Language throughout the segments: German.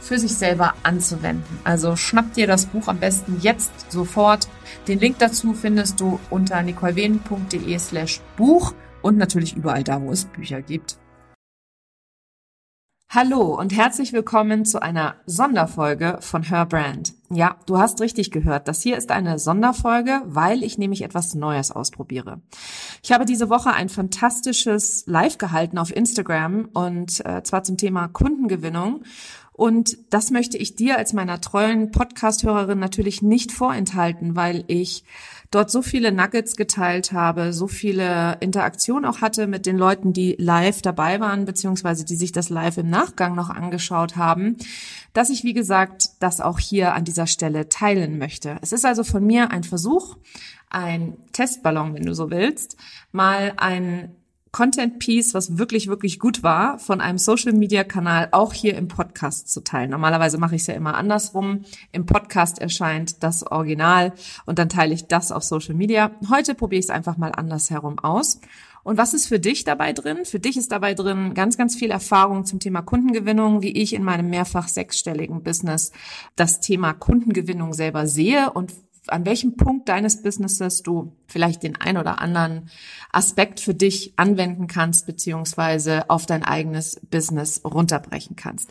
für sich selber anzuwenden. Also schnapp dir das Buch am besten jetzt sofort. Den Link dazu findest du unter nicolewenen.de slash Buch und natürlich überall da, wo es Bücher gibt. Hallo und herzlich willkommen zu einer Sonderfolge von Her Brand. Ja, du hast richtig gehört. Das hier ist eine Sonderfolge, weil ich nämlich etwas Neues ausprobiere. Ich habe diese Woche ein fantastisches Live gehalten auf Instagram und äh, zwar zum Thema Kundengewinnung. Und das möchte ich dir als meiner treuen Podcast-Hörerin natürlich nicht vorenthalten, weil ich dort so viele Nuggets geteilt habe, so viele Interaktionen auch hatte mit den Leuten, die live dabei waren, beziehungsweise die sich das live im Nachgang noch angeschaut haben, dass ich, wie gesagt, das auch hier an dieser Stelle teilen möchte. Es ist also von mir ein Versuch, ein Testballon, wenn du so willst, mal ein Content Piece, was wirklich, wirklich gut war, von einem Social Media Kanal auch hier im Podcast zu teilen. Normalerweise mache ich es ja immer andersrum. Im Podcast erscheint das Original und dann teile ich das auf Social Media. Heute probiere ich es einfach mal andersherum aus. Und was ist für dich dabei drin? Für dich ist dabei drin ganz, ganz viel Erfahrung zum Thema Kundengewinnung, wie ich in meinem mehrfach sechsstelligen Business das Thema Kundengewinnung selber sehe und an welchem Punkt deines Businesses du vielleicht den ein oder anderen Aspekt für dich anwenden kannst, beziehungsweise auf dein eigenes Business runterbrechen kannst.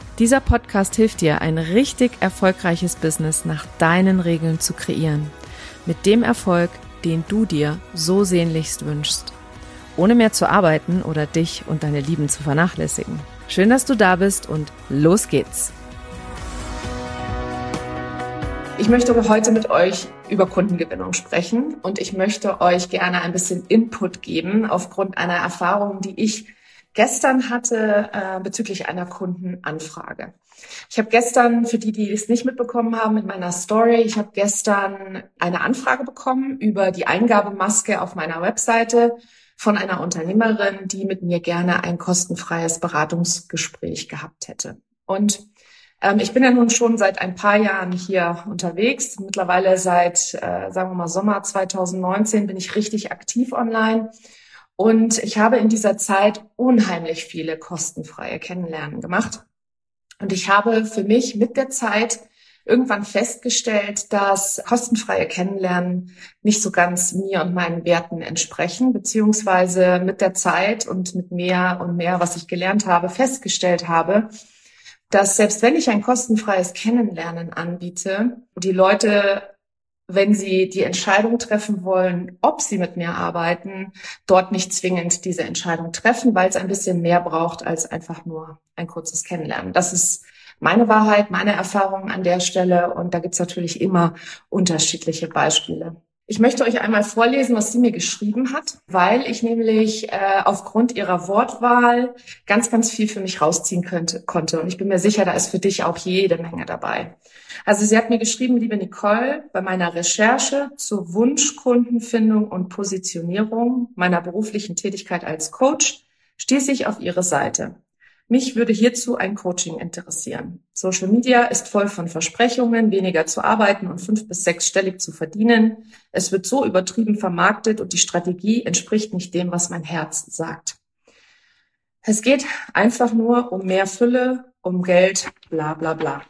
Dieser Podcast hilft dir, ein richtig erfolgreiches Business nach deinen Regeln zu kreieren. Mit dem Erfolg, den du dir so sehnlichst wünschst. Ohne mehr zu arbeiten oder dich und deine Lieben zu vernachlässigen. Schön, dass du da bist und los geht's. Ich möchte heute mit euch über Kundengewinnung sprechen und ich möchte euch gerne ein bisschen Input geben aufgrund einer Erfahrung, die ich gestern hatte äh, bezüglich einer Kundenanfrage. Ich habe gestern, für die, die es nicht mitbekommen haben, in meiner Story, ich habe gestern eine Anfrage bekommen über die Eingabemaske auf meiner Webseite von einer Unternehmerin, die mit mir gerne ein kostenfreies Beratungsgespräch gehabt hätte. Und ähm, ich bin ja nun schon seit ein paar Jahren hier unterwegs. Mittlerweile seit, äh, sagen wir mal, Sommer 2019 bin ich richtig aktiv online und ich habe in dieser Zeit unheimlich viele kostenfreie Kennenlernen gemacht. Und ich habe für mich mit der Zeit irgendwann festgestellt, dass kostenfreie Kennenlernen nicht so ganz mir und meinen Werten entsprechen, beziehungsweise mit der Zeit und mit mehr und mehr, was ich gelernt habe, festgestellt habe, dass selbst wenn ich ein kostenfreies Kennenlernen anbiete, die Leute wenn sie die Entscheidung treffen wollen, ob sie mit mir arbeiten, dort nicht zwingend diese Entscheidung treffen, weil es ein bisschen mehr braucht als einfach nur ein kurzes Kennenlernen. Das ist meine Wahrheit, meine Erfahrung an der Stelle und da gibt's natürlich immer unterschiedliche Beispiele. Ich möchte euch einmal vorlesen, was sie mir geschrieben hat, weil ich nämlich äh, aufgrund ihrer Wortwahl ganz, ganz viel für mich rausziehen könnte, konnte. Und ich bin mir sicher, da ist für dich auch jede Menge dabei. Also sie hat mir geschrieben, liebe Nicole, bei meiner Recherche zur Wunschkundenfindung und Positionierung meiner beruflichen Tätigkeit als Coach stieß ich auf ihre Seite. Mich würde hierzu ein Coaching interessieren. Social Media ist voll von Versprechungen, weniger zu arbeiten und fünf bis sechsstellig zu verdienen. Es wird so übertrieben vermarktet und die Strategie entspricht nicht dem, was mein Herz sagt. Es geht einfach nur um mehr Fülle, um Geld, bla bla bla.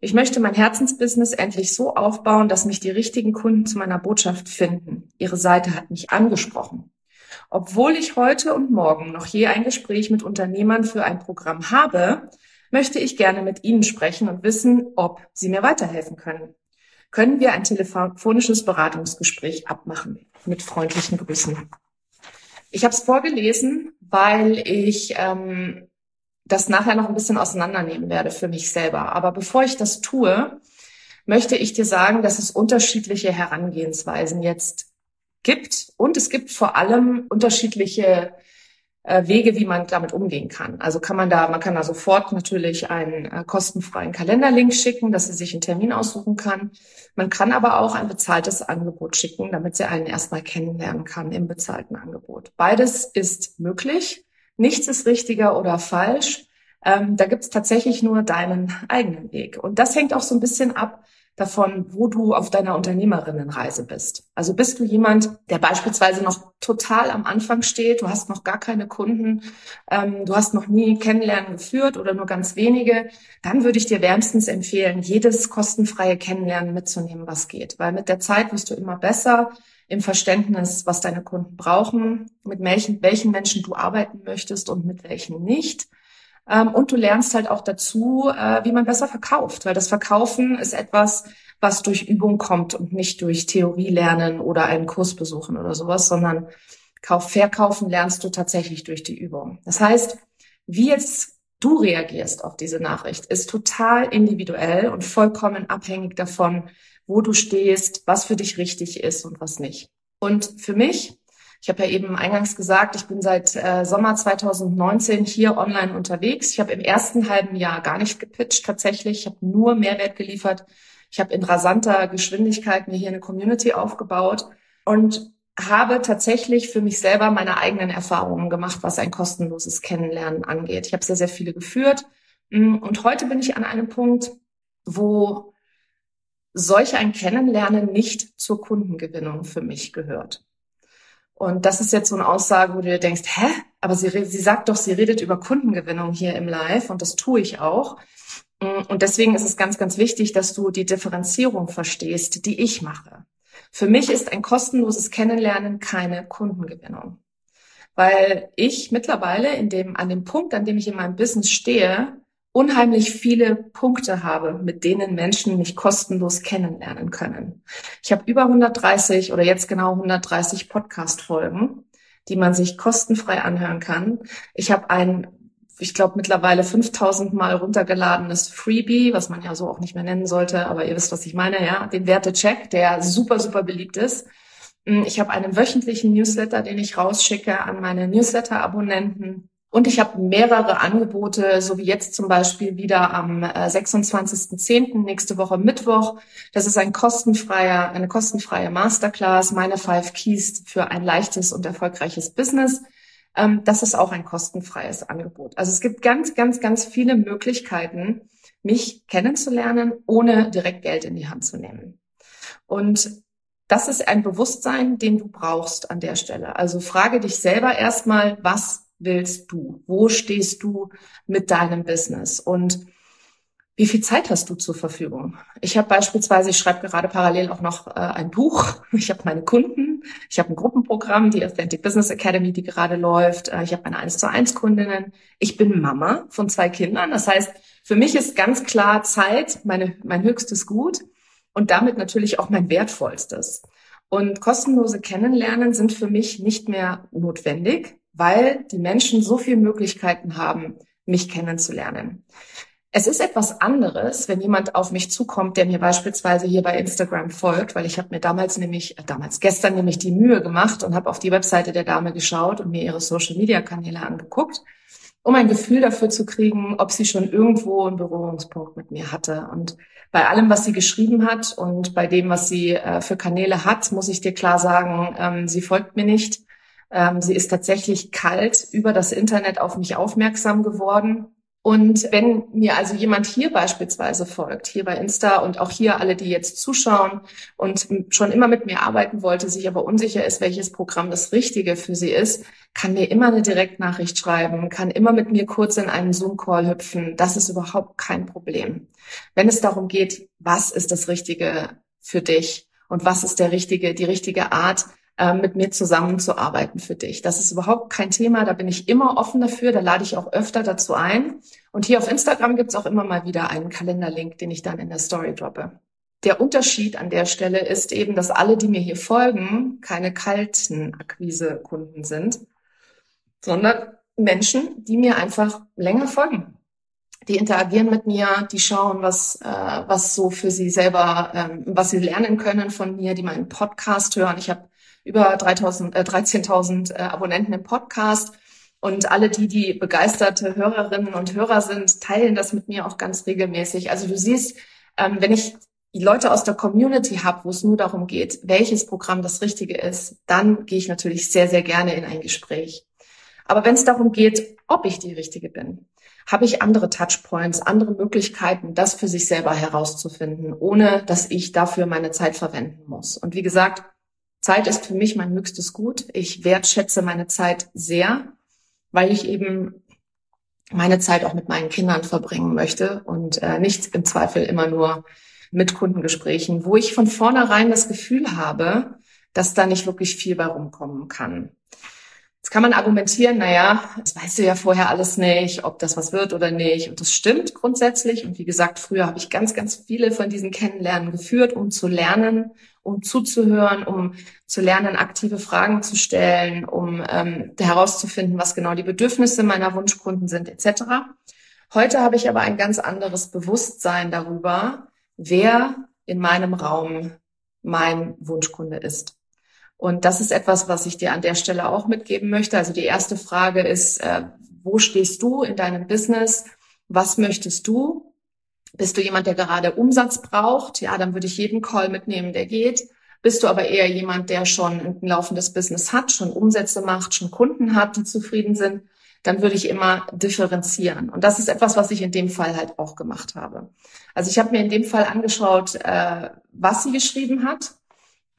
Ich möchte mein Herzensbusiness endlich so aufbauen, dass mich die richtigen Kunden zu meiner Botschaft finden. Ihre Seite hat mich angesprochen. Obwohl ich heute und morgen noch je ein Gespräch mit Unternehmern für ein Programm habe, möchte ich gerne mit Ihnen sprechen und wissen, ob Sie mir weiterhelfen können. Können wir ein telefonisches Beratungsgespräch abmachen? Mit freundlichen Grüßen. Ich habe es vorgelesen, weil ich ähm, das nachher noch ein bisschen auseinandernehmen werde für mich selber. Aber bevor ich das tue, möchte ich dir sagen, dass es unterschiedliche Herangehensweisen jetzt gibt. Und es gibt vor allem unterschiedliche äh, Wege, wie man damit umgehen kann. Also kann man da, man kann da sofort natürlich einen äh, kostenfreien Kalenderlink schicken, dass sie sich einen Termin aussuchen kann. Man kann aber auch ein bezahltes Angebot schicken, damit sie einen erstmal kennenlernen kann im bezahlten Angebot. Beides ist möglich. Nichts ist richtiger oder falsch. Ähm, da gibt's tatsächlich nur deinen eigenen Weg. Und das hängt auch so ein bisschen ab davon, wo du auf deiner Unternehmerinnenreise bist. Also bist du jemand, der beispielsweise noch total am Anfang steht, du hast noch gar keine Kunden, ähm, du hast noch nie Kennenlernen geführt oder nur ganz wenige, dann würde ich dir wärmstens empfehlen, jedes kostenfreie Kennenlernen mitzunehmen, was geht. Weil mit der Zeit wirst du immer besser im Verständnis, was deine Kunden brauchen, mit welchen, welchen Menschen du arbeiten möchtest und mit welchen nicht. Ähm, und du lernst halt auch dazu, äh, wie man besser verkauft, weil das Verkaufen ist etwas, was durch Übung kommt und nicht durch Theorie lernen oder einen Kurs besuchen oder sowas, sondern Kauf, Verkaufen lernst du tatsächlich durch die Übung. Das heißt, wie jetzt du reagierst auf diese Nachricht, ist total individuell und vollkommen abhängig davon, wo du stehst, was für dich richtig ist und was nicht. Und für mich ich habe ja eben eingangs gesagt, ich bin seit äh, Sommer 2019 hier online unterwegs. Ich habe im ersten halben Jahr gar nicht gepitcht tatsächlich. Ich habe nur Mehrwert geliefert. Ich habe in rasanter Geschwindigkeit mir hier eine Community aufgebaut und habe tatsächlich für mich selber meine eigenen Erfahrungen gemacht, was ein kostenloses Kennenlernen angeht. Ich habe sehr, sehr viele geführt. Mm, und heute bin ich an einem Punkt, wo solch ein Kennenlernen nicht zur Kundengewinnung für mich gehört. Und das ist jetzt so eine Aussage, wo du dir denkst, hä? Aber sie, sie sagt doch, sie redet über Kundengewinnung hier im Live und das tue ich auch. Und deswegen ist es ganz, ganz wichtig, dass du die Differenzierung verstehst, die ich mache. Für mich ist ein kostenloses Kennenlernen keine Kundengewinnung. Weil ich mittlerweile in dem, an dem Punkt, an dem ich in meinem Business stehe, unheimlich viele Punkte habe, mit denen Menschen mich kostenlos kennenlernen können. Ich habe über 130 oder jetzt genau 130 Podcast-Folgen, die man sich kostenfrei anhören kann. Ich habe ein, ich glaube mittlerweile 5000 Mal runtergeladenes Freebie, was man ja so auch nicht mehr nennen sollte, aber ihr wisst, was ich meine, ja, den Wertecheck, der super, super beliebt ist. Ich habe einen wöchentlichen Newsletter, den ich rausschicke an meine Newsletter-Abonnenten. Und ich habe mehrere Angebote, so wie jetzt zum Beispiel wieder am 26.10. Äh, nächste Woche Mittwoch. Das ist ein kostenfreier, eine kostenfreie Masterclass, meine Five Keys für ein leichtes und erfolgreiches Business. Ähm, das ist auch ein kostenfreies Angebot. Also es gibt ganz, ganz, ganz viele Möglichkeiten, mich kennenzulernen, ohne direkt Geld in die Hand zu nehmen. Und das ist ein Bewusstsein, den du brauchst an der Stelle. Also frage dich selber erstmal, was willst du? Wo stehst du mit deinem Business? Und wie viel Zeit hast du zur Verfügung? Ich habe beispielsweise, ich schreibe gerade parallel auch noch äh, ein Buch. Ich habe meine Kunden, ich habe ein Gruppenprogramm, die Authentic Business Academy, die gerade läuft. Äh, ich habe meine 1 zu 1 Kundinnen. Ich bin Mama von zwei Kindern. Das heißt, für mich ist ganz klar Zeit meine, mein höchstes Gut und damit natürlich auch mein wertvollstes. Und kostenlose Kennenlernen sind für mich nicht mehr notwendig weil die Menschen so viele Möglichkeiten haben, mich kennenzulernen. Es ist etwas anderes, wenn jemand auf mich zukommt, der mir beispielsweise hier bei Instagram folgt, weil ich habe mir damals nämlich, äh, damals gestern nämlich die Mühe gemacht und habe auf die Webseite der Dame geschaut und mir ihre Social-Media-Kanäle angeguckt, um ein Gefühl dafür zu kriegen, ob sie schon irgendwo einen Berührungspunkt mit mir hatte. Und bei allem, was sie geschrieben hat und bei dem, was sie äh, für Kanäle hat, muss ich dir klar sagen, ähm, sie folgt mir nicht. Ähm, sie ist tatsächlich kalt über das Internet auf mich aufmerksam geworden. Und wenn mir also jemand hier beispielsweise folgt, hier bei Insta und auch hier alle, die jetzt zuschauen und schon immer mit mir arbeiten wollte, sich aber unsicher ist, welches Programm das Richtige für sie ist, kann mir immer eine Direktnachricht schreiben, kann immer mit mir kurz in einen Zoom-Call hüpfen. Das ist überhaupt kein Problem. Wenn es darum geht, was ist das Richtige für dich und was ist der richtige, die richtige Art, ähm, mit mir zusammenzuarbeiten für dich. Das ist überhaupt kein Thema, da bin ich immer offen dafür, da lade ich auch öfter dazu ein. Und hier auf Instagram gibt's auch immer mal wieder einen Kalenderlink, den ich dann in der Story droppe. Der Unterschied an der Stelle ist eben, dass alle, die mir hier folgen, keine kalten Akquise-Kunden sind, sondern Menschen, die mir einfach länger folgen. Die interagieren mit mir, die schauen, was, äh, was so für sie selber, ähm, was sie lernen können von mir, die meinen Podcast hören. Ich habe über 3000, äh, 13.000 äh, Abonnenten im Podcast. Und alle die, die begeisterte Hörerinnen und Hörer sind, teilen das mit mir auch ganz regelmäßig. Also du siehst, ähm, wenn ich die Leute aus der Community habe, wo es nur darum geht, welches Programm das Richtige ist, dann gehe ich natürlich sehr, sehr gerne in ein Gespräch. Aber wenn es darum geht, ob ich die Richtige bin, habe ich andere Touchpoints, andere Möglichkeiten, das für sich selber herauszufinden, ohne dass ich dafür meine Zeit verwenden muss. Und wie gesagt, Zeit ist für mich mein höchstes Gut. Ich wertschätze meine Zeit sehr, weil ich eben meine Zeit auch mit meinen Kindern verbringen möchte und äh, nicht im Zweifel immer nur mit Kundengesprächen, wo ich von vornherein das Gefühl habe, dass da nicht wirklich viel bei rumkommen kann. Kann man argumentieren, naja, das weißt du ja vorher alles nicht, ob das was wird oder nicht. Und das stimmt grundsätzlich. Und wie gesagt, früher habe ich ganz, ganz viele von diesen Kennenlernen geführt, um zu lernen, um zuzuhören, um zu lernen, aktive Fragen zu stellen, um ähm, herauszufinden, was genau die Bedürfnisse meiner Wunschkunden sind, etc. Heute habe ich aber ein ganz anderes Bewusstsein darüber, wer in meinem Raum mein Wunschkunde ist. Und das ist etwas, was ich dir an der Stelle auch mitgeben möchte. Also die erste Frage ist, äh, wo stehst du in deinem Business? Was möchtest du? Bist du jemand, der gerade Umsatz braucht? Ja, dann würde ich jeden Call mitnehmen, der geht. Bist du aber eher jemand, der schon ein laufendes Business hat, schon Umsätze macht, schon Kunden hat, die zufrieden sind? dann würde ich immer differenzieren. Und das ist etwas, was ich in dem Fall halt auch gemacht habe. Also ich habe mir in dem Fall angeschaut, äh, was sie geschrieben hat.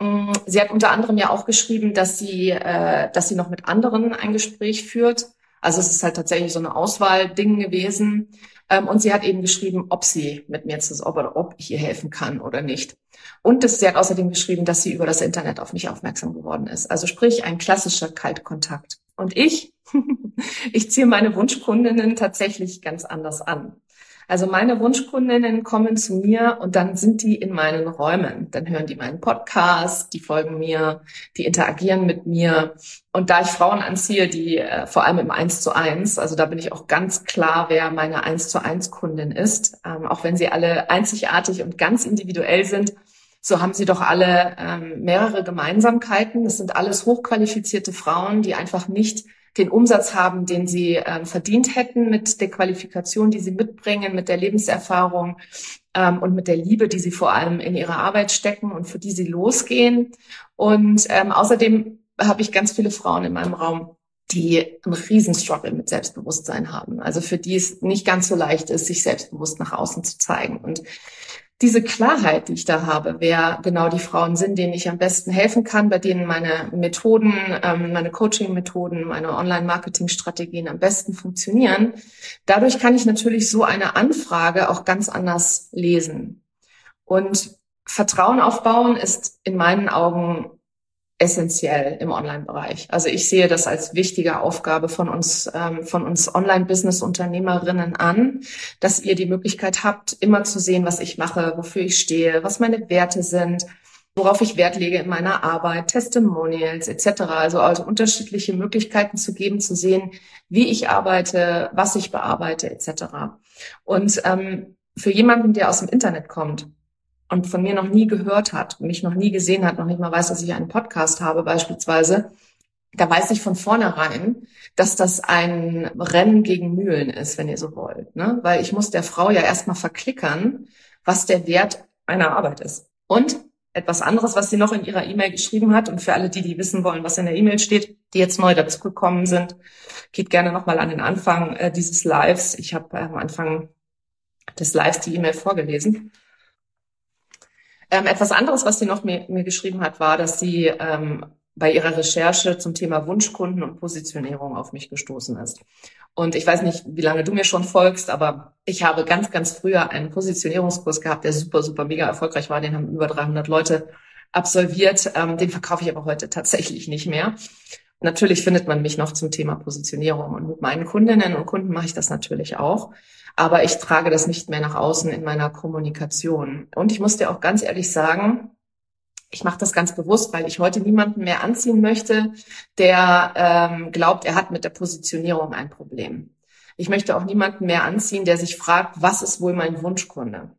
Mm, sie hat unter anderem ja auch geschrieben, dass sie, äh, dass sie noch mit anderen ein Gespräch führt. Also es ist halt tatsächlich so eine Auswahl-Ding gewesen. Ähm, und sie hat eben geschrieben, ob sie mit mir zusammen, ob, ob ich ihr helfen kann oder nicht. Und das, sie hat außerdem geschrieben, dass sie über das Internet auf mich aufmerksam geworden ist. Also sprich ein klassischer Kaltkontakt. Und ich, ich ziehe meine Wunschkundinnen tatsächlich ganz anders an. Also meine Wunschkundinnen kommen zu mir und dann sind die in meinen Räumen. Dann hören die meinen Podcast, die folgen mir, die interagieren mit mir. Und da ich Frauen anziehe, die äh, vor allem im Eins zu eins, also da bin ich auch ganz klar, wer meine Eins zu eins Kundin ist, ähm, auch wenn sie alle einzigartig und ganz individuell sind, so haben sie doch alle ähm, mehrere Gemeinsamkeiten. Das sind alles hochqualifizierte Frauen, die einfach nicht den Umsatz haben, den sie ähm, verdient hätten mit der Qualifikation, die sie mitbringen, mit der Lebenserfahrung ähm, und mit der Liebe, die sie vor allem in ihre Arbeit stecken und für die sie losgehen. Und ähm, außerdem habe ich ganz viele Frauen in meinem Raum, die einen Riesenstruggle mit Selbstbewusstsein haben. Also für die es nicht ganz so leicht ist, sich selbstbewusst nach außen zu zeigen. Und diese Klarheit, die ich da habe, wer genau die Frauen sind, denen ich am besten helfen kann, bei denen meine Methoden, ähm, meine Coaching-Methoden, meine Online-Marketing-Strategien am besten funktionieren, dadurch kann ich natürlich so eine Anfrage auch ganz anders lesen. Und Vertrauen aufbauen ist in meinen Augen essentiell im Online-Bereich. Also ich sehe das als wichtige Aufgabe von uns, ähm, von uns Online-Business-Unternehmerinnen an, dass ihr die Möglichkeit habt, immer zu sehen, was ich mache, wofür ich stehe, was meine Werte sind, worauf ich Wert lege in meiner Arbeit, Testimonials etc. Also, also unterschiedliche Möglichkeiten zu geben, zu sehen, wie ich arbeite, was ich bearbeite etc. Und ähm, für jemanden, der aus dem Internet kommt, und von mir noch nie gehört hat, mich noch nie gesehen hat, noch nicht mal weiß, dass ich einen Podcast habe beispielsweise, da weiß ich von vornherein, dass das ein Rennen gegen Mühlen ist, wenn ihr so wollt. Ne? Weil ich muss der Frau ja erstmal verklickern, was der Wert einer Arbeit ist. Und etwas anderes, was sie noch in ihrer E-Mail geschrieben hat, und für alle die, die wissen wollen, was in der E-Mail steht, die jetzt neu dazugekommen sind, geht gerne nochmal an den Anfang äh, dieses Lives. Ich habe äh, am Anfang des Lives die E-Mail vorgelesen. Ähm, etwas anderes, was sie noch mir, mir geschrieben hat, war, dass sie ähm, bei ihrer Recherche zum Thema Wunschkunden und Positionierung auf mich gestoßen ist. Und ich weiß nicht, wie lange du mir schon folgst, aber ich habe ganz, ganz früher einen Positionierungskurs gehabt, der super, super mega erfolgreich war. Den haben über 300 Leute absolviert. Ähm, den verkaufe ich aber heute tatsächlich nicht mehr. Natürlich findet man mich noch zum Thema Positionierung und mit meinen Kundinnen und Kunden mache ich das natürlich auch aber ich trage das nicht mehr nach außen in meiner Kommunikation. Und ich muss dir auch ganz ehrlich sagen, ich mache das ganz bewusst, weil ich heute niemanden mehr anziehen möchte, der ähm, glaubt, er hat mit der Positionierung ein Problem. Ich möchte auch niemanden mehr anziehen, der sich fragt, was ist wohl mein Wunschkunde?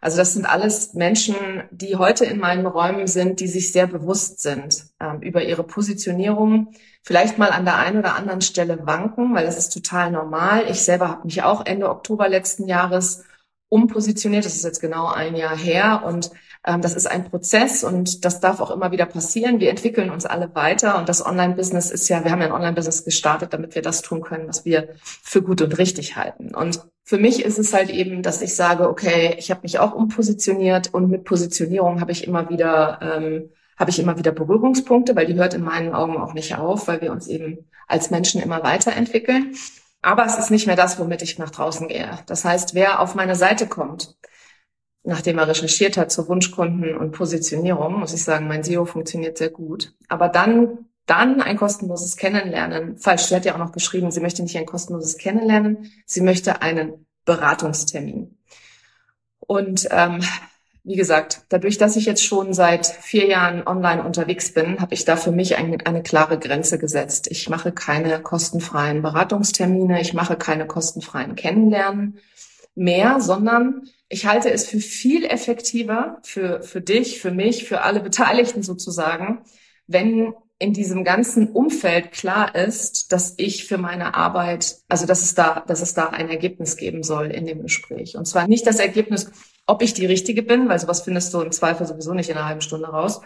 Also das sind alles Menschen, die heute in meinen Räumen sind, die sich sehr bewusst sind ähm, über ihre Positionierung, vielleicht mal an der einen oder anderen Stelle wanken, weil das ist total normal. Ich selber habe mich auch Ende Oktober letzten Jahres umpositioniert. Das ist jetzt genau ein Jahr her und ähm, das ist ein Prozess und das darf auch immer wieder passieren. Wir entwickeln uns alle weiter und das Online-Business ist ja, wir haben ja ein Online-Business gestartet, damit wir das tun können, was wir für gut und richtig halten. Und für mich ist es halt eben, dass ich sage, okay, ich habe mich auch umpositioniert und mit Positionierung habe ich immer wieder ähm, habe ich immer wieder Berührungspunkte, weil die hört in meinen Augen auch nicht auf, weil wir uns eben als Menschen immer weiterentwickeln. Aber es ist nicht mehr das, womit ich nach draußen gehe. Das heißt, wer auf meine Seite kommt, nachdem er recherchiert hat zu Wunschkunden und Positionierung, muss ich sagen, mein SEO funktioniert sehr gut. Aber dann, dann ein kostenloses Kennenlernen. Falsch, sie hat ja auch noch geschrieben, sie möchte nicht ein kostenloses Kennenlernen, sie möchte einen Beratungstermin. Und ähm, wie gesagt, dadurch, dass ich jetzt schon seit vier Jahren online unterwegs bin, habe ich da für mich eine, eine, klare Grenze gesetzt. Ich mache keine kostenfreien Beratungstermine, ich mache keine kostenfreien Kennenlernen mehr, sondern ich halte es für viel effektiver für, für dich, für mich, für alle Beteiligten sozusagen, wenn in diesem ganzen Umfeld klar ist, dass ich für meine Arbeit, also dass es da, dass es da ein Ergebnis geben soll in dem Gespräch. Und zwar nicht das Ergebnis, ob ich die Richtige bin, weil sowas findest du im Zweifel sowieso nicht in einer halben Stunde raus,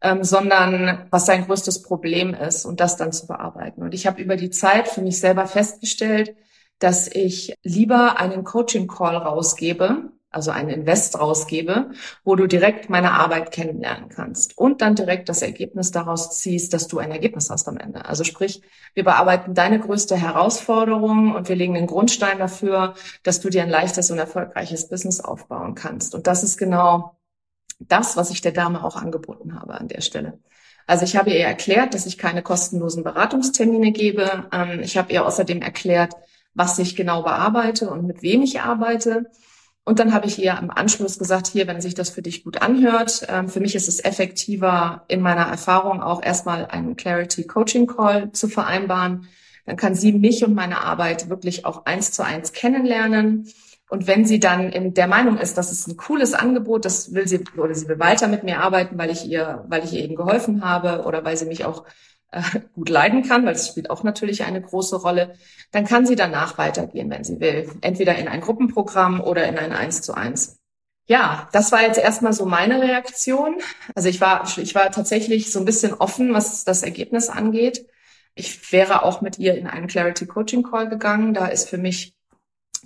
ähm, sondern was sein größtes Problem ist und das dann zu bearbeiten. Und ich habe über die Zeit für mich selber festgestellt, dass ich lieber einen Coaching-Call rausgebe, also einen Invest rausgebe, wo du direkt meine Arbeit kennenlernen kannst und dann direkt das Ergebnis daraus ziehst, dass du ein Ergebnis hast am Ende. Also sprich, wir bearbeiten deine größte Herausforderung und wir legen den Grundstein dafür, dass du dir ein leichtes und erfolgreiches Business aufbauen kannst. Und das ist genau das, was ich der Dame auch angeboten habe an der Stelle. Also ich habe ihr erklärt, dass ich keine kostenlosen Beratungstermine gebe. Ähm, ich habe ihr außerdem erklärt, was ich genau bearbeite und mit wem ich arbeite. Und dann habe ich ihr im Anschluss gesagt, hier, wenn sich das für dich gut anhört, ähm, für mich ist es effektiver, in meiner Erfahrung auch erstmal einen Clarity Coaching Call zu vereinbaren. Dann kann sie mich und meine Arbeit wirklich auch eins zu eins kennenlernen. Und wenn sie dann in der Meinung ist, das ist ein cooles Angebot, das will sie oder sie will weiter mit mir arbeiten, weil ich ihr, weil ich ihr eben geholfen habe oder weil sie mich auch gut leiden kann, weil es spielt auch natürlich eine große Rolle, dann kann sie danach weitergehen, wenn sie will. Entweder in ein Gruppenprogramm oder in ein Eins zu eins. Ja, das war jetzt erstmal so meine Reaktion. Also ich war, ich war tatsächlich so ein bisschen offen, was das Ergebnis angeht. Ich wäre auch mit ihr in einen Clarity Coaching Call gegangen. Da ist für mich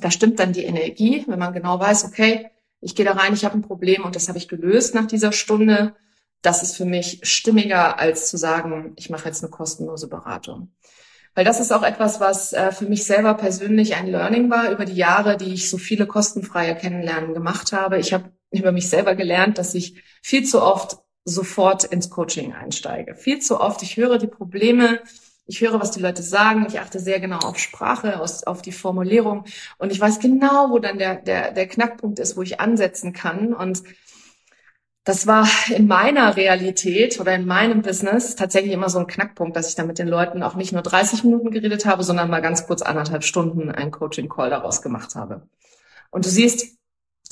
da stimmt dann die Energie, wenn man genau weiß, okay, ich gehe da rein, ich habe ein Problem und das habe ich gelöst nach dieser Stunde. Das ist für mich stimmiger, als zu sagen, ich mache jetzt eine kostenlose Beratung. Weil das ist auch etwas, was äh, für mich selber persönlich ein Learning war über die Jahre, die ich so viele kostenfreie Kennenlernen gemacht habe. Ich habe über mich selber gelernt, dass ich viel zu oft sofort ins Coaching einsteige. Viel zu oft, ich höre die Probleme, ich höre, was die Leute sagen. Ich achte sehr genau auf Sprache, auf die Formulierung. Und ich weiß genau, wo dann der, der, der Knackpunkt ist, wo ich ansetzen kann. Und das war in meiner Realität oder in meinem Business tatsächlich immer so ein Knackpunkt, dass ich dann mit den Leuten auch nicht nur 30 Minuten geredet habe, sondern mal ganz kurz anderthalb Stunden einen Coaching-Call daraus gemacht habe. Und du siehst,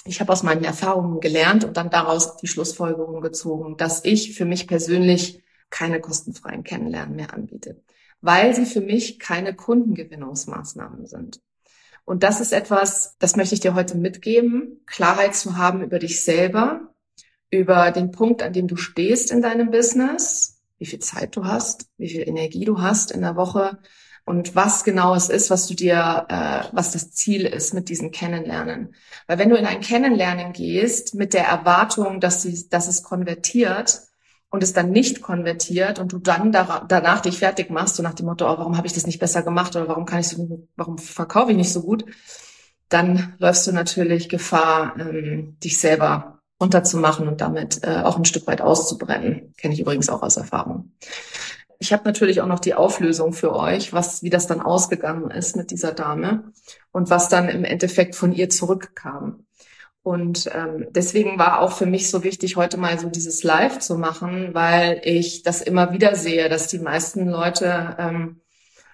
ich habe aus meinen Erfahrungen gelernt und dann daraus die Schlussfolgerung gezogen, dass ich für mich persönlich keine kostenfreien Kennenlernen mehr anbiete weil sie für mich keine Kundengewinnungsmaßnahmen sind. Und das ist etwas, das möchte ich dir heute mitgeben, Klarheit zu haben über dich selber, über den Punkt, an dem du stehst in deinem Business, wie viel Zeit du hast, wie viel Energie du hast in der Woche und was genau es ist, was du dir, äh, was das Ziel ist mit diesem Kennenlernen. Weil wenn du in ein Kennenlernen gehst mit der Erwartung, dass, sie, dass es konvertiert, und es dann nicht konvertiert und du dann danach dich fertig machst, so nach dem Motto, oh, warum habe ich das nicht besser gemacht oder warum kann ich so, warum verkaufe ich nicht so gut, dann läufst du natürlich Gefahr, ähm, dich selber runterzumachen und damit äh, auch ein Stück weit auszubrennen. Kenne ich übrigens auch aus Erfahrung. Ich habe natürlich auch noch die Auflösung für euch, was wie das dann ausgegangen ist mit dieser Dame und was dann im Endeffekt von ihr zurückkam. Und ähm, deswegen war auch für mich so wichtig, heute mal so dieses Live zu machen, weil ich das immer wieder sehe, dass die meisten Leute ähm,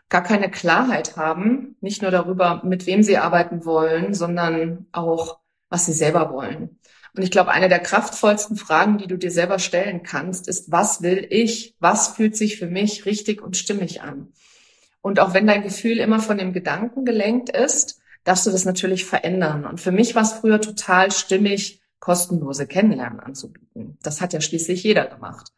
gar keine Klarheit haben, nicht nur darüber, mit wem sie arbeiten wollen, sondern auch, was sie selber wollen. Und ich glaube, eine der kraftvollsten Fragen, die du dir selber stellen kannst, ist, was will ich? Was fühlt sich für mich richtig und stimmig an? Und auch wenn dein Gefühl immer von dem Gedanken gelenkt ist, darfst du das natürlich verändern. Und für mich war es früher total stimmig, kostenlose Kennenlernen anzubieten. Das hat ja schließlich jeder gemacht.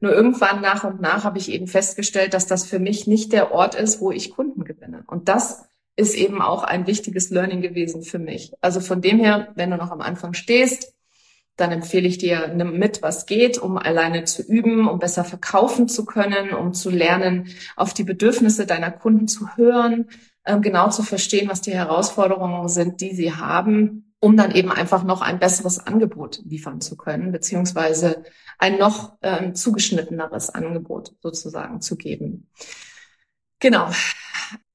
Nur irgendwann nach und nach habe ich eben festgestellt, dass das für mich nicht der Ort ist, wo ich Kunden gewinne. Und das ist eben auch ein wichtiges Learning gewesen für mich. Also von dem her, wenn du noch am Anfang stehst, dann empfehle ich dir, nimm mit, was geht, um alleine zu üben, um besser verkaufen zu können, um zu lernen, auf die Bedürfnisse deiner Kunden zu hören, ähm, genau zu verstehen, was die Herausforderungen sind, die sie haben, um dann eben einfach noch ein besseres Angebot liefern zu können, beziehungsweise ein noch ähm, zugeschnitteneres Angebot sozusagen zu geben. Genau.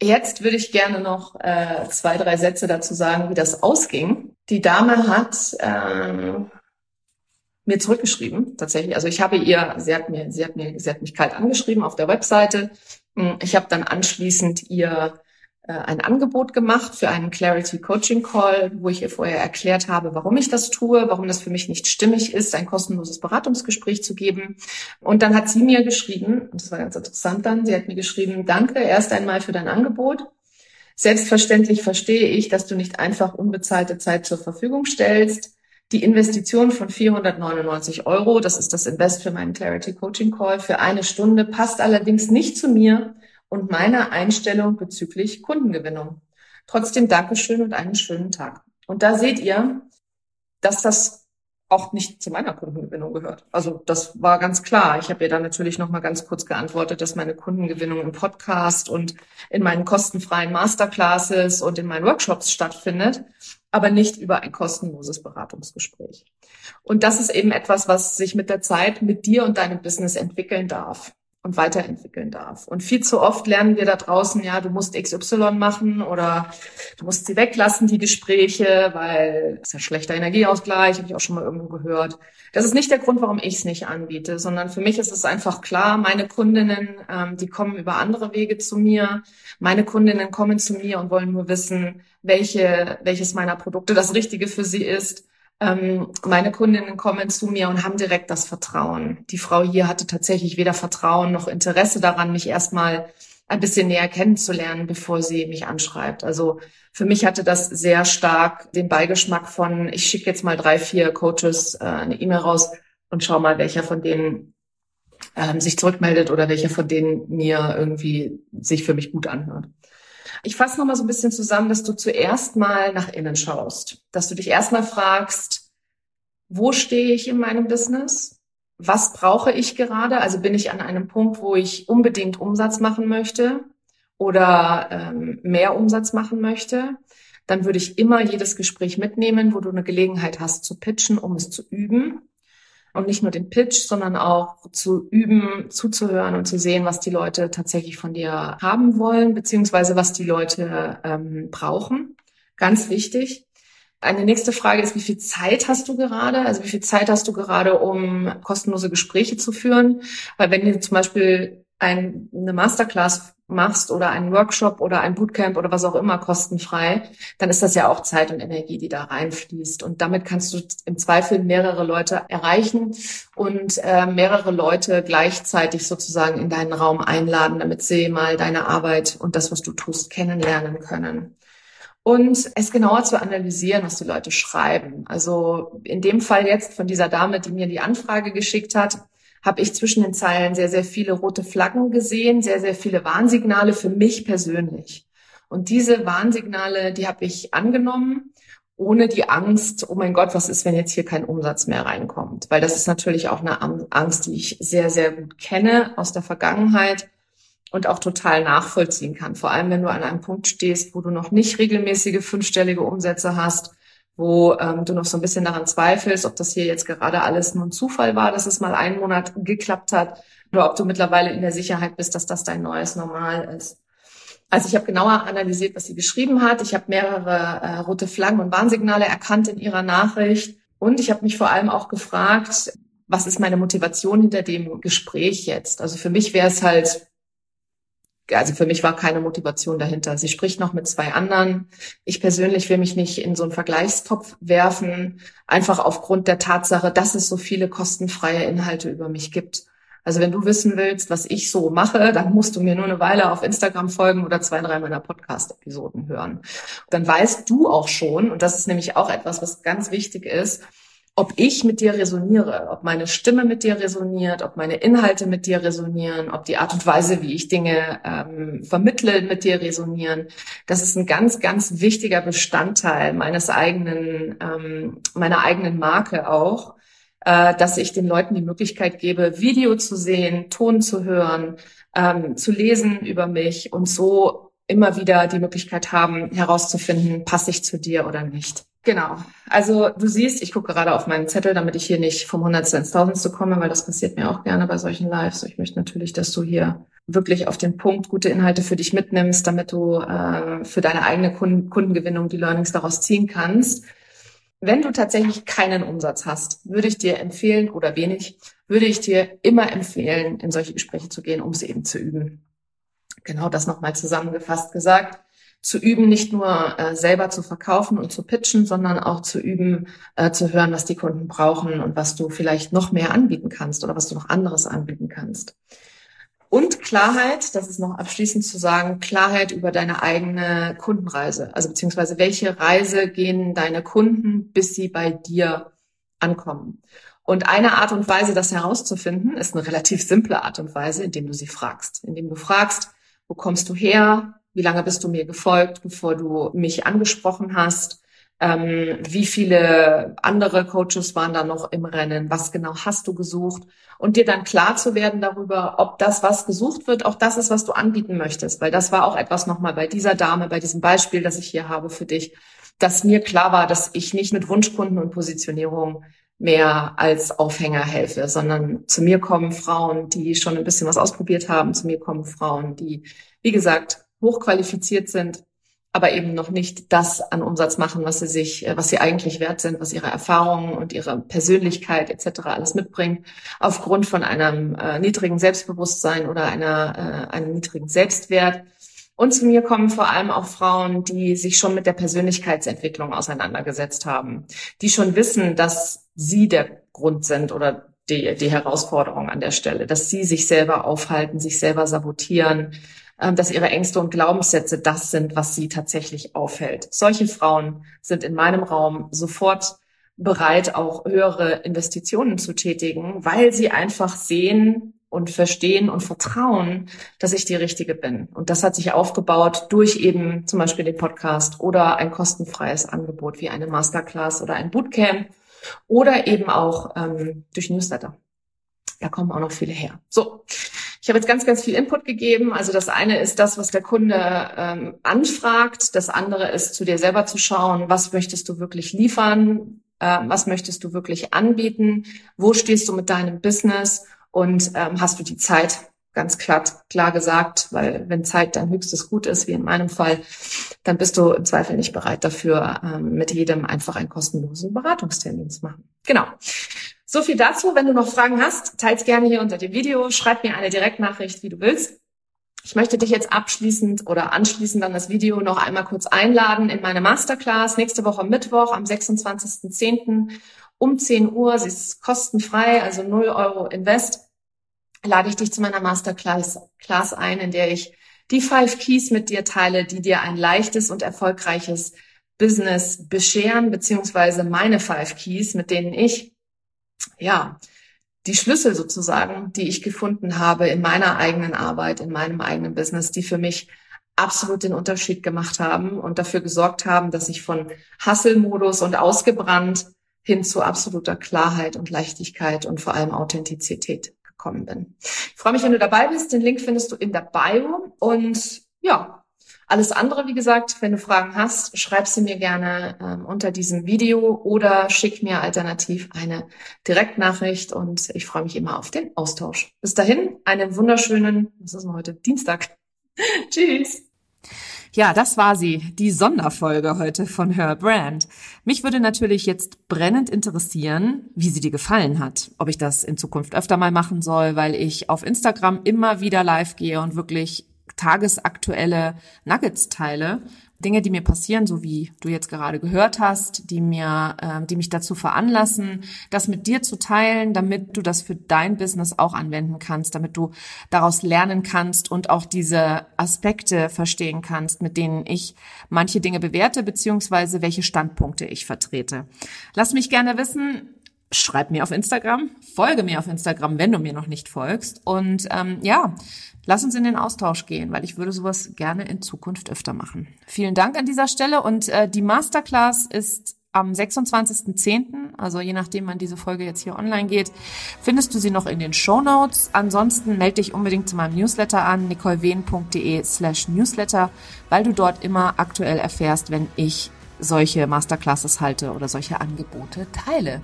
Jetzt würde ich gerne noch äh, zwei, drei Sätze dazu sagen, wie das ausging. Die Dame hat äh, mir zurückgeschrieben, tatsächlich. Also ich habe ihr, sie hat mir, sie hat mir, sie hat mich kalt angeschrieben auf der Webseite. Ich habe dann anschließend ihr äh, ein Angebot gemacht für einen Clarity Coaching Call, wo ich ihr vorher erklärt habe, warum ich das tue, warum das für mich nicht stimmig ist, ein kostenloses Beratungsgespräch zu geben. Und dann hat sie mir geschrieben, und das war ganz interessant dann, sie hat mir geschrieben, danke erst einmal für dein Angebot. Selbstverständlich verstehe ich, dass du nicht einfach unbezahlte Zeit zur Verfügung stellst. Die Investition von 499 Euro, das ist das Invest für meinen Clarity Coaching Call für eine Stunde, passt allerdings nicht zu mir und meiner Einstellung bezüglich Kundengewinnung. Trotzdem Dankeschön und einen schönen Tag. Und da seht ihr, dass das auch nicht zu meiner Kundengewinnung gehört. Also das war ganz klar. Ich habe ihr dann natürlich noch mal ganz kurz geantwortet, dass meine Kundengewinnung im Podcast und in meinen kostenfreien Masterclasses und in meinen Workshops stattfindet, aber nicht über ein kostenloses Beratungsgespräch. Und das ist eben etwas, was sich mit der Zeit mit dir und deinem Business entwickeln darf und weiterentwickeln darf. Und viel zu oft lernen wir da draußen, ja, du musst XY machen oder du musst sie weglassen, die Gespräche, weil das ist ja schlechter Energieausgleich, habe ich auch schon mal irgendwo gehört. Das ist nicht der Grund, warum ich es nicht anbiete, sondern für mich ist es einfach klar, meine Kundinnen, ähm, die kommen über andere Wege zu mir. Meine Kundinnen kommen zu mir und wollen nur wissen, welche, welches meiner Produkte das Richtige für sie ist ähm, meine Kundinnen kommen zu mir und haben direkt das Vertrauen. Die Frau hier hatte tatsächlich weder Vertrauen noch Interesse daran, mich erstmal ein bisschen näher kennenzulernen, bevor sie mich anschreibt. Also für mich hatte das sehr stark den Beigeschmack von, ich schicke jetzt mal drei, vier Coaches äh, eine E-Mail raus und schau mal, welcher von denen ähm, sich zurückmeldet oder welcher von denen mir irgendwie sich für mich gut anhört. Ich fasse nochmal so ein bisschen zusammen, dass du zuerst mal nach innen schaust, dass du dich erstmal fragst, wo stehe ich in meinem Business? Was brauche ich gerade? Also bin ich an einem Punkt, wo ich unbedingt Umsatz machen möchte oder ähm, mehr Umsatz machen möchte? Dann würde ich immer jedes Gespräch mitnehmen, wo du eine Gelegenheit hast zu pitchen, um es zu üben und nicht nur den Pitch, sondern auch zu üben, zuzuhören und zu sehen, was die Leute tatsächlich von dir haben wollen, beziehungsweise was die Leute ähm, brauchen. Ganz wichtig. Eine nächste Frage ist, wie viel Zeit hast du gerade? Also wie viel Zeit hast du gerade, um kostenlose Gespräche zu führen? Weil wenn du zum Beispiel ein, eine Masterclass machst oder einen Workshop oder ein Bootcamp oder was auch immer kostenfrei, dann ist das ja auch Zeit und Energie, die da reinfließt. Und damit kannst du im Zweifel mehrere Leute erreichen und äh, mehrere Leute gleichzeitig sozusagen in deinen Raum einladen, damit sie mal deine Arbeit und das, was du tust, kennenlernen können. Und es genauer zu analysieren, was die Leute schreiben. Also in dem Fall jetzt von dieser Dame, die mir die Anfrage geschickt hat, habe ich zwischen den Zeilen sehr, sehr viele rote Flaggen gesehen, sehr, sehr viele Warnsignale für mich persönlich. Und diese Warnsignale, die habe ich angenommen, ohne die Angst, oh mein Gott, was ist, wenn jetzt hier kein Umsatz mehr reinkommt? Weil das ist natürlich auch eine Angst, die ich sehr, sehr gut kenne aus der Vergangenheit und auch total nachvollziehen kann. Vor allem, wenn du an einem Punkt stehst, wo du noch nicht regelmäßige fünfstellige Umsätze hast, wo ähm, du noch so ein bisschen daran zweifelst, ob das hier jetzt gerade alles nur ein Zufall war, dass es mal einen Monat geklappt hat, oder ob du mittlerweile in der Sicherheit bist, dass das dein neues Normal ist. Also ich habe genauer analysiert, was sie geschrieben hat. Ich habe mehrere äh, rote Flaggen und Warnsignale erkannt in ihrer Nachricht. Und ich habe mich vor allem auch gefragt, was ist meine Motivation hinter dem Gespräch jetzt? Also für mich wäre es halt also für mich war keine Motivation dahinter. Sie spricht noch mit zwei anderen. Ich persönlich will mich nicht in so einen Vergleichstopf werfen, einfach aufgrund der Tatsache, dass es so viele kostenfreie Inhalte über mich gibt. Also wenn du wissen willst, was ich so mache, dann musst du mir nur eine Weile auf Instagram folgen oder zwei, drei meiner Podcast-Episoden hören. Dann weißt du auch schon, und das ist nämlich auch etwas, was ganz wichtig ist, ob ich mit dir resoniere, ob meine Stimme mit dir resoniert, ob meine Inhalte mit dir resonieren, ob die Art und Weise, wie ich Dinge ähm, vermittle, mit dir resonieren. Das ist ein ganz, ganz wichtiger Bestandteil meines eigenen, ähm, meiner eigenen Marke auch, äh, dass ich den Leuten die Möglichkeit gebe, Video zu sehen, Ton zu hören, ähm, zu lesen über mich und so immer wieder die Möglichkeit haben, herauszufinden, passe ich zu dir oder nicht. Genau. Also du siehst, ich gucke gerade auf meinen Zettel, damit ich hier nicht vom Hundertste ins Tausendste komme, weil das passiert mir auch gerne bei solchen Lives. Ich möchte natürlich, dass du hier wirklich auf den Punkt gute Inhalte für dich mitnimmst, damit du äh, für deine eigene Kunden Kundengewinnung die Learnings daraus ziehen kannst. Wenn du tatsächlich keinen Umsatz hast, würde ich dir empfehlen, oder wenig, würde ich dir immer empfehlen, in solche Gespräche zu gehen, um sie eben zu üben. Genau das nochmal zusammengefasst gesagt zu üben, nicht nur äh, selber zu verkaufen und zu pitchen, sondern auch zu üben, äh, zu hören, was die Kunden brauchen und was du vielleicht noch mehr anbieten kannst oder was du noch anderes anbieten kannst. Und Klarheit, das ist noch abschließend zu sagen, Klarheit über deine eigene Kundenreise. Also beziehungsweise welche Reise gehen deine Kunden, bis sie bei dir ankommen. Und eine Art und Weise, das herauszufinden, ist eine relativ simple Art und Weise, indem du sie fragst. Indem du fragst, wo kommst du her? Wie lange bist du mir gefolgt, bevor du mich angesprochen hast? Ähm, wie viele andere Coaches waren da noch im Rennen? Was genau hast du gesucht? Und dir dann klar zu werden darüber, ob das, was gesucht wird, auch das ist, was du anbieten möchtest. Weil das war auch etwas nochmal bei dieser Dame, bei diesem Beispiel, das ich hier habe für dich, dass mir klar war, dass ich nicht mit Wunschkunden und Positionierung mehr als Aufhänger helfe, sondern zu mir kommen Frauen, die schon ein bisschen was ausprobiert haben. Zu mir kommen Frauen, die, wie gesagt, hochqualifiziert sind, aber eben noch nicht das an Umsatz machen, was sie sich, äh, was sie eigentlich wert sind, was ihre Erfahrungen und ihre Persönlichkeit etc. alles mitbringen, aufgrund von einem äh, niedrigen Selbstbewusstsein oder einer, äh, einem niedrigen Selbstwert. Und zu mir kommen vor allem auch Frauen, die sich schon mit der Persönlichkeitsentwicklung auseinandergesetzt haben, die schon wissen, dass sie der Grund sind oder die, die Herausforderung an der Stelle, dass sie sich selber aufhalten, sich selber sabotieren, dass ihre Ängste und Glaubenssätze das sind, was sie tatsächlich aufhält. Solche Frauen sind in meinem Raum sofort bereit, auch höhere Investitionen zu tätigen, weil sie einfach sehen und verstehen und vertrauen, dass ich die Richtige bin. Und das hat sich aufgebaut durch eben zum Beispiel den Podcast oder ein kostenfreies Angebot wie eine Masterclass oder ein Bootcamp oder eben auch ähm, durch Newsletter. Da kommen auch noch viele her. So, ich habe jetzt ganz, ganz viel Input gegeben. Also das eine ist das, was der Kunde ähm, anfragt. Das andere ist, zu dir selber zu schauen, was möchtest du wirklich liefern, äh, was möchtest du wirklich anbieten, wo stehst du mit deinem Business und ähm, hast du die Zeit ganz klar, klar gesagt, weil wenn Zeit dein höchstes Gut ist, wie in meinem Fall, dann bist du im Zweifel nicht bereit dafür, ähm, mit jedem einfach einen kostenlosen Beratungstermin zu machen. Genau. So viel dazu. Wenn du noch Fragen hast, teils gerne hier unter dem Video. Schreib mir eine Direktnachricht, wie du willst. Ich möchte dich jetzt abschließend oder anschließend an das Video noch einmal kurz einladen in meine Masterclass nächste Woche Mittwoch am 26.10. um 10 Uhr. Sie ist kostenfrei, also 0 Euro Invest lade ich dich zu meiner Masterclass Class ein, in der ich die Five Keys mit dir teile, die dir ein leichtes und erfolgreiches Business bescheren, beziehungsweise meine Five Keys, mit denen ich, ja, die Schlüssel sozusagen, die ich gefunden habe in meiner eigenen Arbeit, in meinem eigenen Business, die für mich absolut den Unterschied gemacht haben und dafür gesorgt haben, dass ich von Hustle-Modus und ausgebrannt hin zu absoluter Klarheit und Leichtigkeit und vor allem Authentizität gekommen bin. Ich freue mich, wenn du dabei bist. Den Link findest du in der Bio. Und ja, alles andere, wie gesagt, wenn du Fragen hast, schreib sie mir gerne ähm, unter diesem Video oder schick mir alternativ eine Direktnachricht und ich freue mich immer auf den Austausch. Bis dahin, einen wunderschönen, was ist denn heute? Dienstag. Tschüss. Ja, das war sie, die Sonderfolge heute von Her Brand. Mich würde natürlich jetzt brennend interessieren, wie sie dir gefallen hat. Ob ich das in Zukunft öfter mal machen soll, weil ich auf Instagram immer wieder live gehe und wirklich tagesaktuelle Nuggets teile Dinge, die mir passieren, so wie du jetzt gerade gehört hast, die mir, äh, die mich dazu veranlassen, das mit dir zu teilen, damit du das für dein Business auch anwenden kannst, damit du daraus lernen kannst und auch diese Aspekte verstehen kannst, mit denen ich manche Dinge bewerte, beziehungsweise welche Standpunkte ich vertrete. Lass mich gerne wissen, schreib mir auf Instagram, folge mir auf Instagram, wenn du mir noch nicht folgst. Und ähm, ja, lass uns in den Austausch gehen, weil ich würde sowas gerne in Zukunft öfter machen. Vielen Dank an dieser Stelle. Und äh, die Masterclass ist am 26.10., also je nachdem, wann diese Folge jetzt hier online geht, findest du sie noch in den Show Notes. Ansonsten melde dich unbedingt zu meinem Newsletter an, nicolewehn.de slash newsletter, weil du dort immer aktuell erfährst, wenn ich solche Masterclasses halte oder solche Angebote teile.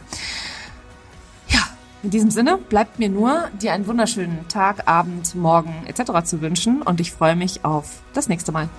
In diesem Sinne bleibt mir nur, dir einen wunderschönen Tag, Abend, Morgen etc. zu wünschen und ich freue mich auf das nächste Mal.